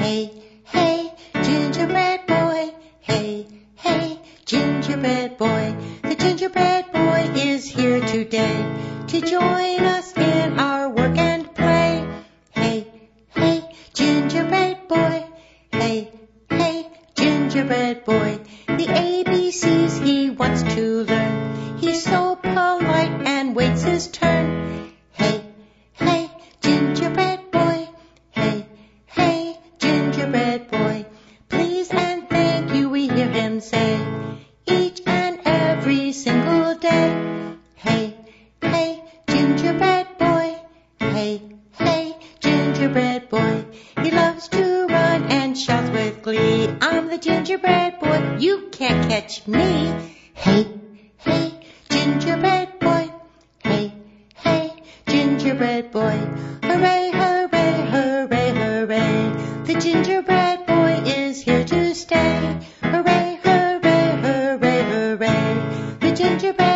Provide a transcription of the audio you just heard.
Hey, hey, gingerbread boy. Hey, hey, gingerbread boy. The gingerbread boy is here today to join us in our work and play. Hey, hey, gingerbread boy. Hey, hey, gingerbread boy. The ABCs he wants to learn. He's so polite and waits his turn. Hey, hey, gingerbread say each and every single day. Hey, hey, gingerbread boy. Hey, hey, gingerbread boy. He loves to run and shout with glee. I'm the gingerbread boy, you can't catch me. Hey, hey, gingerbread boy. Hey, hey, gingerbread boy. Hooray, hooray. you pay?